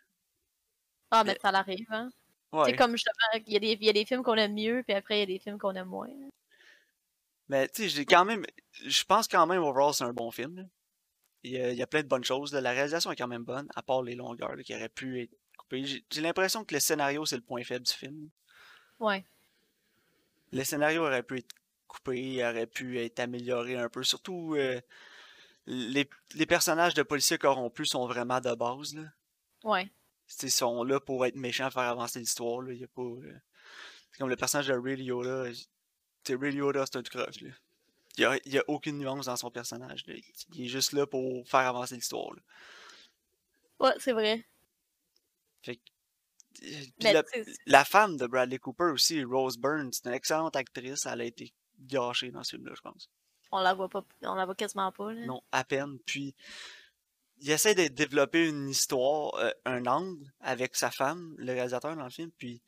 Ah, mais, ça l'arrive, hein? C'est comme justement, il y, a des, il y a des films qu'on aime mieux, puis après, il y a des films qu'on aime moins. Mais tu sais, j'ai quand même. Je pense quand même, overall, c'est un bon film. Il y, a, il y, a, plein de bonnes choses. La réalisation est quand même bonne, à part les longueurs qui auraient pu être coupées. J'ai l'impression que le scénario, c'est le point faible du film. Ouais. Le scénario aurait pu être coupé, aurait pu être amélioré un peu. Surtout, euh, les, les, personnages de policiers corrompus sont vraiment de base. Là. Ouais. Ils sont là pour être méchants, faire avancer l'histoire. Il y a pas. Euh, c'est comme le personnage de Ray Liotta. Ray Liotta, c'est un croche. Il n'y a, il y a aucune nuance dans son personnage. Il est juste là pour faire avancer l'histoire. Ouais, c'est vrai. Fait la, la, femme de Bradley Cooper aussi, Rose Byrne, c'est une excellente actrice. Elle a été gâchée dans ce film-là, je pense on la voit pas, on la voit quasiment pas. Non, à peine. Puis, il essaie de développer une histoire, euh, un angle avec sa femme, le réalisateur dans le film, puis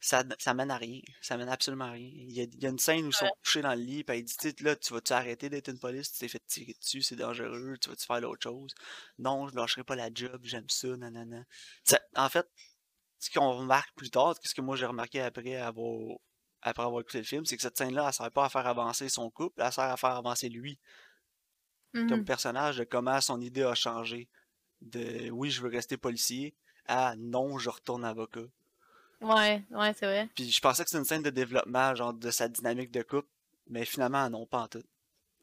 ça, ça mène à rien. Ça mène absolument à rien. Il y a, une scène où ils sont couchés dans le lit, puis il dit là, tu vas-tu arrêter d'être une police, tu t'es fait tirer dessus, c'est dangereux, tu vas-tu faire l'autre chose? Non, je lâcherai pas la job, j'aime ça, nanana. en fait, ce qu'on remarque plus tard, ce que moi j'ai remarqué après avoir après avoir écouté le film, c'est que cette scène-là, elle sert pas à faire avancer son couple, elle sert à faire avancer lui. Comme mmh personnage, de comment son idée a changé. De oui, je veux rester policier, à non, je retourne avocat. Ouais, ouais, c'est vrai. Puis je pensais que c'était une scène de développement, genre de sa dynamique de couple, mais finalement, non, pas en tout.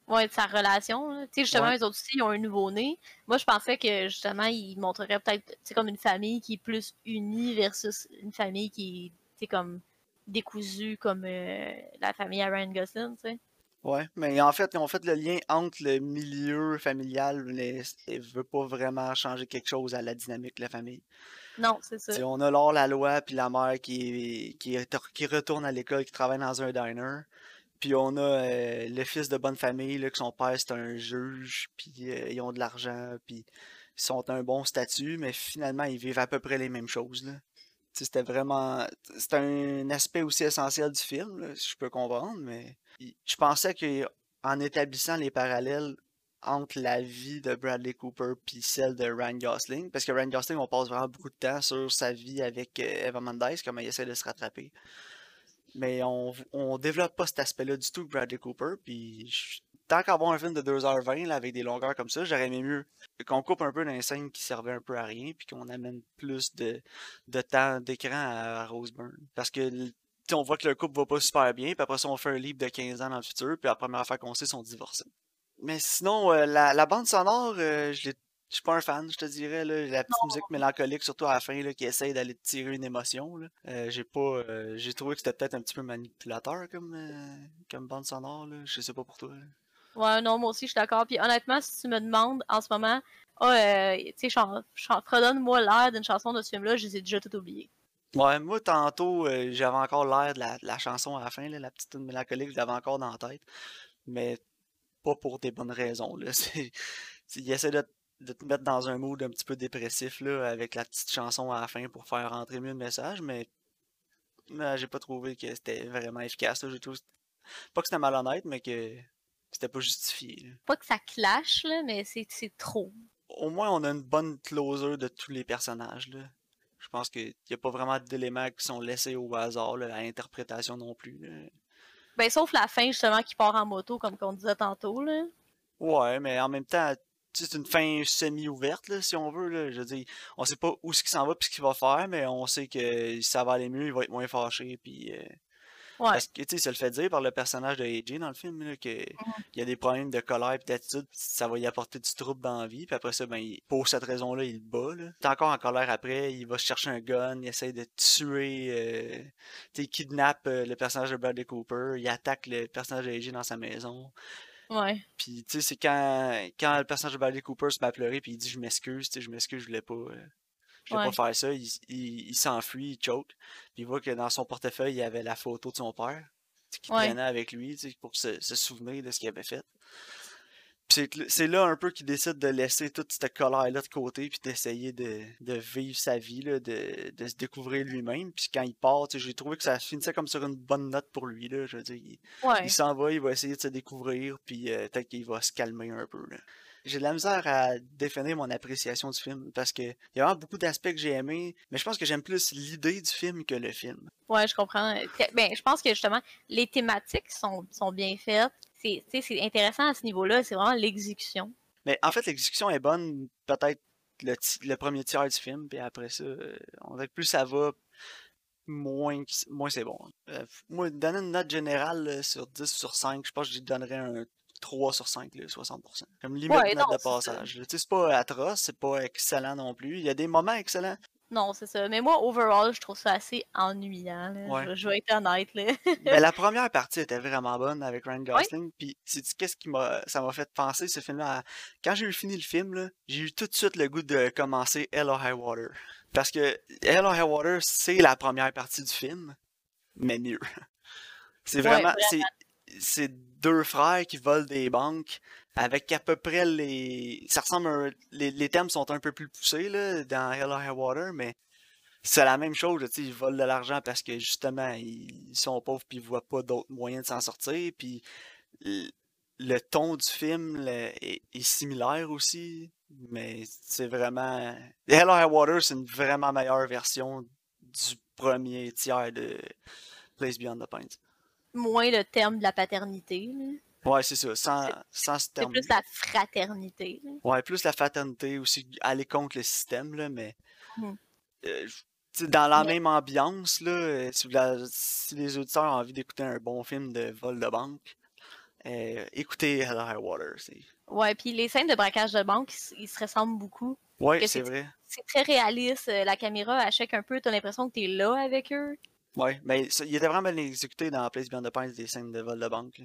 Ouais, de sa relation. Tu sais, justement, les autres aussi, ils ont un nouveau-né. Moi, je pensais que, justement, ils montreraient peut-être, c'est comme une famille qui est plus unie versus une famille qui est, comme, décousu comme euh, la famille Ryan Gosling, tu sais. Ouais, mais en fait, ils ont fait le lien entre le milieu familial, mais ne veut pas vraiment changer quelque chose à la dynamique de la famille. Non, c'est ça. on a l'or la loi, puis la mère qui, qui, qui retourne à l'école, qui travaille dans un diner. Puis on a euh, le fils de bonne famille, là, que son père c'est un juge, puis euh, ils ont de l'argent, puis ils sont un bon statut, mais finalement ils vivent à peu près les mêmes choses. Là. C'était vraiment. C'est un aspect aussi essentiel du film, si je peux comprendre, mais je pensais qu'en établissant les parallèles entre la vie de Bradley Cooper puis celle de Ryan Gosling, parce que Ryan Gosling, on passe vraiment beaucoup de temps sur sa vie avec euh, Eva Mendes, comme il essaie de se rattraper. Mais on, on développe pas cet aspect-là du tout, Bradley Cooper, puis tant qu'à avoir un film de 2h20 là, avec des longueurs comme ça, j'aurais aimé mieux qu'on coupe un peu dans les scènes qui servaient un peu à rien, puis qu'on amène plus de, de temps d'écran à, Roseburn. Parce que on voit que le couple va pas super bien, puis après ça, on fait un livre de 15 ans dans le futur, puis la première affaire qu'on sait, ils sont divorcés. Mais sinon, euh, la, la, bande sonore, euh, je l'ai je suis pas un fan, je te dirais. Là. La petite musique mélancolique, surtout à la fin, là, qui essaye d'aller tirer une émotion. Là. Euh, j'ai pas. Euh, j'ai trouvé que c'était peut-être un petit peu manipulateur comme, euh, comme bande sonore. Là. Je sais pas pour toi. Ouais, non, moi aussi, je suis d'accord. Puis honnêtement, si tu me demandes en ce moment, ah, tu sais, redonne-moi l'air d'une chanson de ce film-là, je les ai déjà tout oublié. Ouais, moi, tantôt, j'avais encore l'air de la, chanson à la fin, là, la petite mélancolique, je l'avais encore dans la tête. Mais pas pour des bonnes raisons. Là. il essaie de de te mettre dans un mood un petit peu dépressif là, avec la petite chanson à la fin pour faire rentrer mieux le message, mais, j'ai pas trouvé que c'était vraiment efficace. J'ai trouvé pas que c'était malhonnête, mais que c'était pas justifié. Pas que ça clash, là, mais c'est trop. Au moins, on a une bonne closure de tous les personnages. Là. Je pense qu'il n'y a pas vraiment d'éléments qui sont laissés au hasard, là, à l'interprétation non plus. Ben, sauf la fin, justement, qui part en moto, comme on disait tantôt. Là. Ouais, mais en même temps, c'est une fin semi-ouverte, si on veut. Là. Je veux dire, on sait pas où ce qu'il s'en va puis ce qu'il va faire, mais on sait que ça va aller mieux, il va être moins fâché. Puis, euh, ouais. Parce que, tu sais, ça le fait dire par le personnage de AJ dans le film, qu'il mmh y a des problèmes de colère et d'attitude, ça va y apporter du trouble dans la vie. Puis après ça, ben, pour cette raison-là, il bat. Là. est encore en colère après, il va chercher un gun, il essaie de tuer, euh, il kidnappe euh, le personnage de Bradley Cooper, il attaque le personnage de AJ dans sa maison. Ouais. Puis, tu sais, c'est quand, quand le personnage de Bradley Cooper se met à pleurer, puis il dit Je m'excuse, tu sais, je m'excuse, je voulais pas. Euh, je voulais pas faire ça. Il, il, s'enfuit, il choke. Puis il voit que dans son portefeuille, il y avait la photo de son père qui traînait avec lui pour se, se souvenir de ce qu'il avait fait c'est là un peu qu'il décide de laisser toute cette colère-là de côté, puis d'essayer de, de, vivre sa vie, là, de, de se découvrir lui-même. Puis quand il part, j'ai trouvé que ça finissait comme sur une bonne note pour lui. Là, je veux dire, il s'en va, il va essayer de se découvrir, puis euh, peut-être qu'il va se calmer un peu. J'ai de la misère à définir mon appréciation du film parce que il y a vraiment beaucoup d'aspects que j'ai aimés, mais je pense que j'aime plus l'idée du film que le film. Ouais, je comprends. Ben, je pense que justement, les thématiques sont, sont bien faites c'est intéressant à ce niveau-là, c'est vraiment l'exécution. Mais en fait, l'exécution est bonne, peut-être le, premier tiers du film, puis après ça, euh, on dirait que plus ça va, moins, moins c'est bon. Euh, moi, donner une note générale sur 10 sur 5, je pense que je donnerais un 3 sur 5, 60%. Comme limite note de passage. C'est pas atroce, c'est pas excellent non plus. Il y a des moments excellents, non, c'est ça. Mais moi, overall, je trouve ça assez ennuyant. Je, vais être honnête. Là. Ben, la première partie était vraiment bonne avec Ryan Gosling. Puis, qu'est-ce qui m'a, ça m'a fait penser ce film-là Quand j'ai eu fini le film, j'ai eu tout de suite le goût de commencer Hello High Water. Parce que Hello High Water, c'est la première partie du film, mais mieux. C'est vraiment, c'est deux frères qui volent des banques avec à peu près les. Ça ressemble les, les thèmes sont un peu plus poussés là, dans Hello High Water, mais c'est la même chose. ils volent de l'argent parce que justement, ils sont pauvres puis ils voient pas d'autres moyens de s'en sortir. Puis le, ton du film est, similaire aussi, mais c'est vraiment. Hello High Water, c'est une vraiment meilleure version du premier tiers de Place Beyond the Pines. Moins le terme de la paternité. Là. Ouais, c'est ça, sans, sans. C'est plus la fraternité. Ouais, plus la fraternité aussi, aller contre le système, là, mais. Mmh. Euh, dans la même ambiance, là, euh, si, les auditeurs ont envie d'écouter un bon film de vol de banque, euh, écoutez Hello High Water. Ouais, puis les scènes de braquage de banque, ils, se ressemblent beaucoup. Ouais, c'est vrai. C'est très réaliste. La caméra achète un peu, t'as l'impression que t'es là avec eux. Ouais, mais il était vraiment bien exécuté dans Place Beyond the Pines des scènes de vol de banque.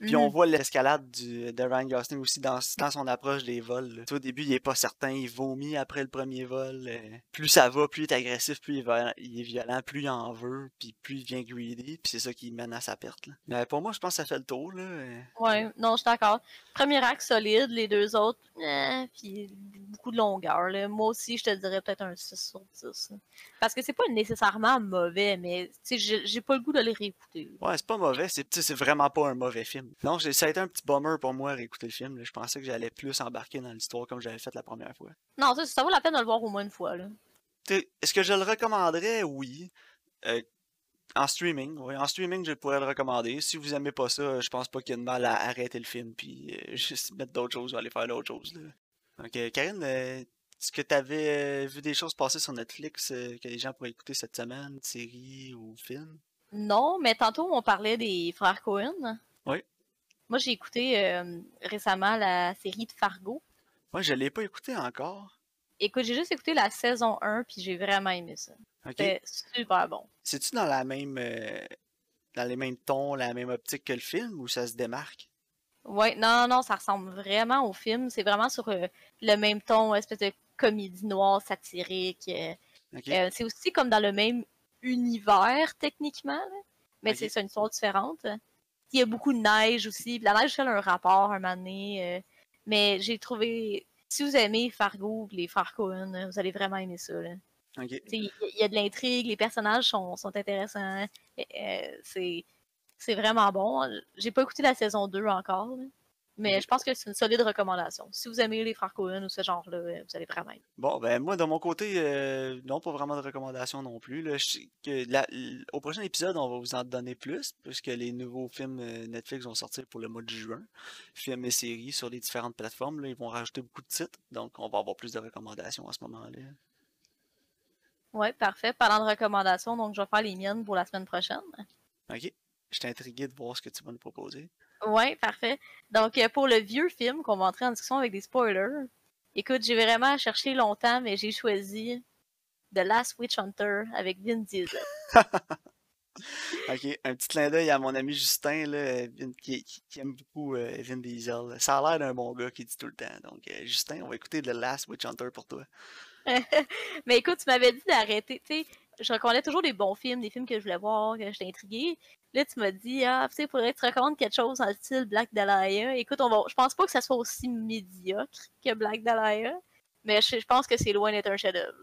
Puis on mm. voit l'escalade de Ryan Gosling aussi dans, dans son approche des vols. Au début, il est pas certain, il vomit après le premier vol. Euh, plus ça va, plus il est agressif, plus il, est violent, plus il en veut, puis plus il devient greedy, puis c'est ça qui mène à sa perte. Mais pour moi, je pense que ça fait le tour. Là. Euh. Ouais, non, je suis d'accord. Premier acte solide, les deux autres, eh, puis beaucoup de longueur. Moi aussi, je te dirais peut-être un 6 sur 10. Parce que c'est pas nécessairement mauvais, mais j'ai pas le goût de les réécouter. Ouais, c'est pas mauvais, c'est vraiment pas un mauvais film. Donc, ça a été un petit bummer pour moi réécouter le film. Je pensais que j'allais plus embarquer dans l'histoire comme j'avais fait la première fois. Non, ça, ça vaut la peine de le voir au moins une fois. Est-ce que je le recommanderais? Oui. Euh, En streaming, oui. En streaming, je pourrais le recommander. Si vous aimez pas ça, je pense pas qu'il y a de mal à arrêter le film puis euh, juste mettre d'autres choses ou aller faire d'autres choses. Là. Donc, euh, Karine, euh, est-ce que tu avais vu des choses passer sur Netflix que les gens pourraient écouter cette semaine, séries ou films? Non, mais tantôt, on parlait des frères Cohen. Oui. Moi, j'ai écouté récemment la série de Fargo. Moi, je l'ai pas écouté encore. Écoute, j'ai juste écouté la saison 1 puis j'ai vraiment aimé ça. C'était super bon. C'est-tu dans la même euh, dans les mêmes tons, la même optique que le film ou ça se démarque? Ouais, non, non, ça ressemble vraiment au film. C'est vraiment sur euh, le même ton, espèce de comédie noire satirique. Euh, c'est aussi comme dans le même univers techniquement, mais c'est une histoire différente. Il y a beaucoup de neige aussi. La neige, a un rapport un moment donné. mais j'ai trouvé. Si vous aimez Fargo, les frères Cohen, vous allez vraiment aimer ça. Il y, a de l'intrigue, les personnages sont, intéressants. Euh, c'est vraiment bon. J'ai pas écouté la saison 2 encore, mais je pense que c'est une solide recommandation. Si vous aimez les Cohen ou ce genre-là, euh, vous allez vraiment aimer. Bon, ben moi, de mon côté, euh, non, pas vraiment de recommandation non plus. que au prochain épisode, on va vous en donner plus, puisque les nouveaux films Netflix vont sortir pour le mois de juin. Films et séries sur les différentes plateformes. ils vont rajouter beaucoup de titres, donc on va avoir plus de recommandations à ce moment-là. Ouais, parfait. Parlant de recommandations, donc je vais faire les miennes pour la semaine prochaine. OK. Je suis intrigué de voir ce que tu vas nous proposer. Ouais, parfait. Donc, euh, pour le vieux film qu'on va entrer en discussion avec des spoilers, écoute, j'ai vraiment cherché longtemps, mais j'ai choisi The Last Witch Hunter avec Vin Diesel. ok, un petit clin d'œil à mon ami Justin, là, qui, aime beaucoup euh, Vin Diesel. Ça a l'air d'un bon gars qui dit tout le temps. Donc, euh, Justin, on va écouter The Last Witch Hunter pour toi. mais écoute, tu m'avais dit d'arrêter. Tu sais, je recommandais toujours des bons films, des films que je voulais voir, que j'étais intriguée. Là, tu m'as dit, ah, tu sais, faudrait que tu recommandes quelque chose en style Black Dahlia. Écoute, on va... je pense pas que ça soit aussi médiocre que Black Dahlia, mais je, pense que c'est loin d'être un chef-d'œuvre.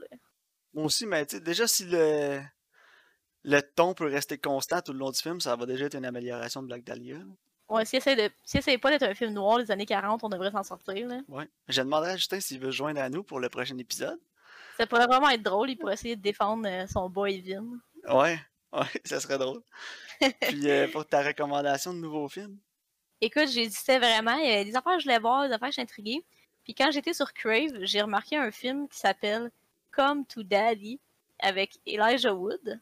Moi aussi, mais tu sais, déjà, si le... le ton peut rester constant tout le long du film, ça va déjà être une amélioration de Black Dahlia. Ouais, si essaie, de... si pas d'être un film noir des années 40, on devrait s'en sortir. Là. Ouais. Je demanderai à Justin s'il veut joindre à nous pour le prochain épisode. Ça pourrait vraiment être drôle, il pourrait essayer de défendre euh, son boy Vin. Ouais, ouais, ça serait drôle. Puis euh, pour ta recommandation de nouveaux films? Écoute, j'hésitais vraiment. Il y avait des affaires que je voulais voir, des affaires que je intriguée. Puis quand j'étais sur Crave, j'ai remarqué un film qui s'appelle Come to Daddy avec Elijah Wood.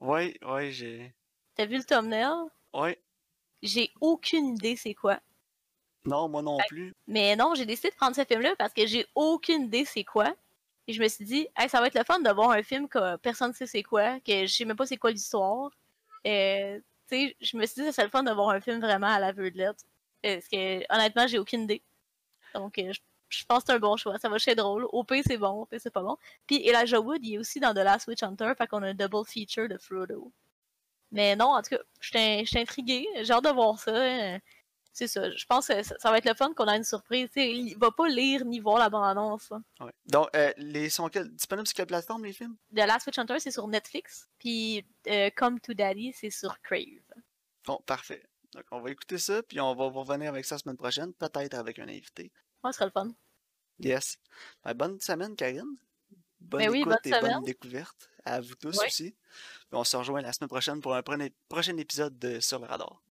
Ouais, ouais, j'ai. T'as vu le thumbnail? Ouais. J'ai aucune idée c'est quoi. Non, moi non plus. Mais non, j'ai décidé de prendre ce film-là parce que j'ai aucune idée c'est quoi. Et je me suis dit, ça va être le fun de voir un film que personne ne sait c'est quoi, que je sais même pas c'est quoi l'histoire. Et, je me suis dit, c'est le fun de voir un film vraiment à la lettre. Parce que, honnêtement, j'ai aucune idée. Donc, euh, je, pense que c'est un bon choix. Ça va être drôle. OP, c'est bon. OP, c'est pas bon. Puis Elijah Wood, il est aussi dans The Last Witch Hunter. Fait qu'on a un double feature de Frodo. Mais non, en tout cas, je suis intriguée. J'ai hâte de voir ça. Hein c'est ça. Je pense que ça, va être le fun qu'on a une surprise. T'sais, il va pas lire ni voir la bande-annonce. Ouais. Donc, euh, les sont disponibles sur quelle plateforme, les films? The Last Witch Hunter, c'est sur Netflix. Puis euh, Come to Daddy, c'est sur Crave. Bon, parfait. Donc, on va écouter ça, puis on va revenir avec ça la semaine prochaine, peut-être avec un invité. Ouais, ce sera le fun. Yes. Ben, bonne semaine, Karine. Bonne ben écoute et bonne découverte. À vous tous aussi. on se rejoint la semaine prochaine pour un prochain épisode de Sur le radar.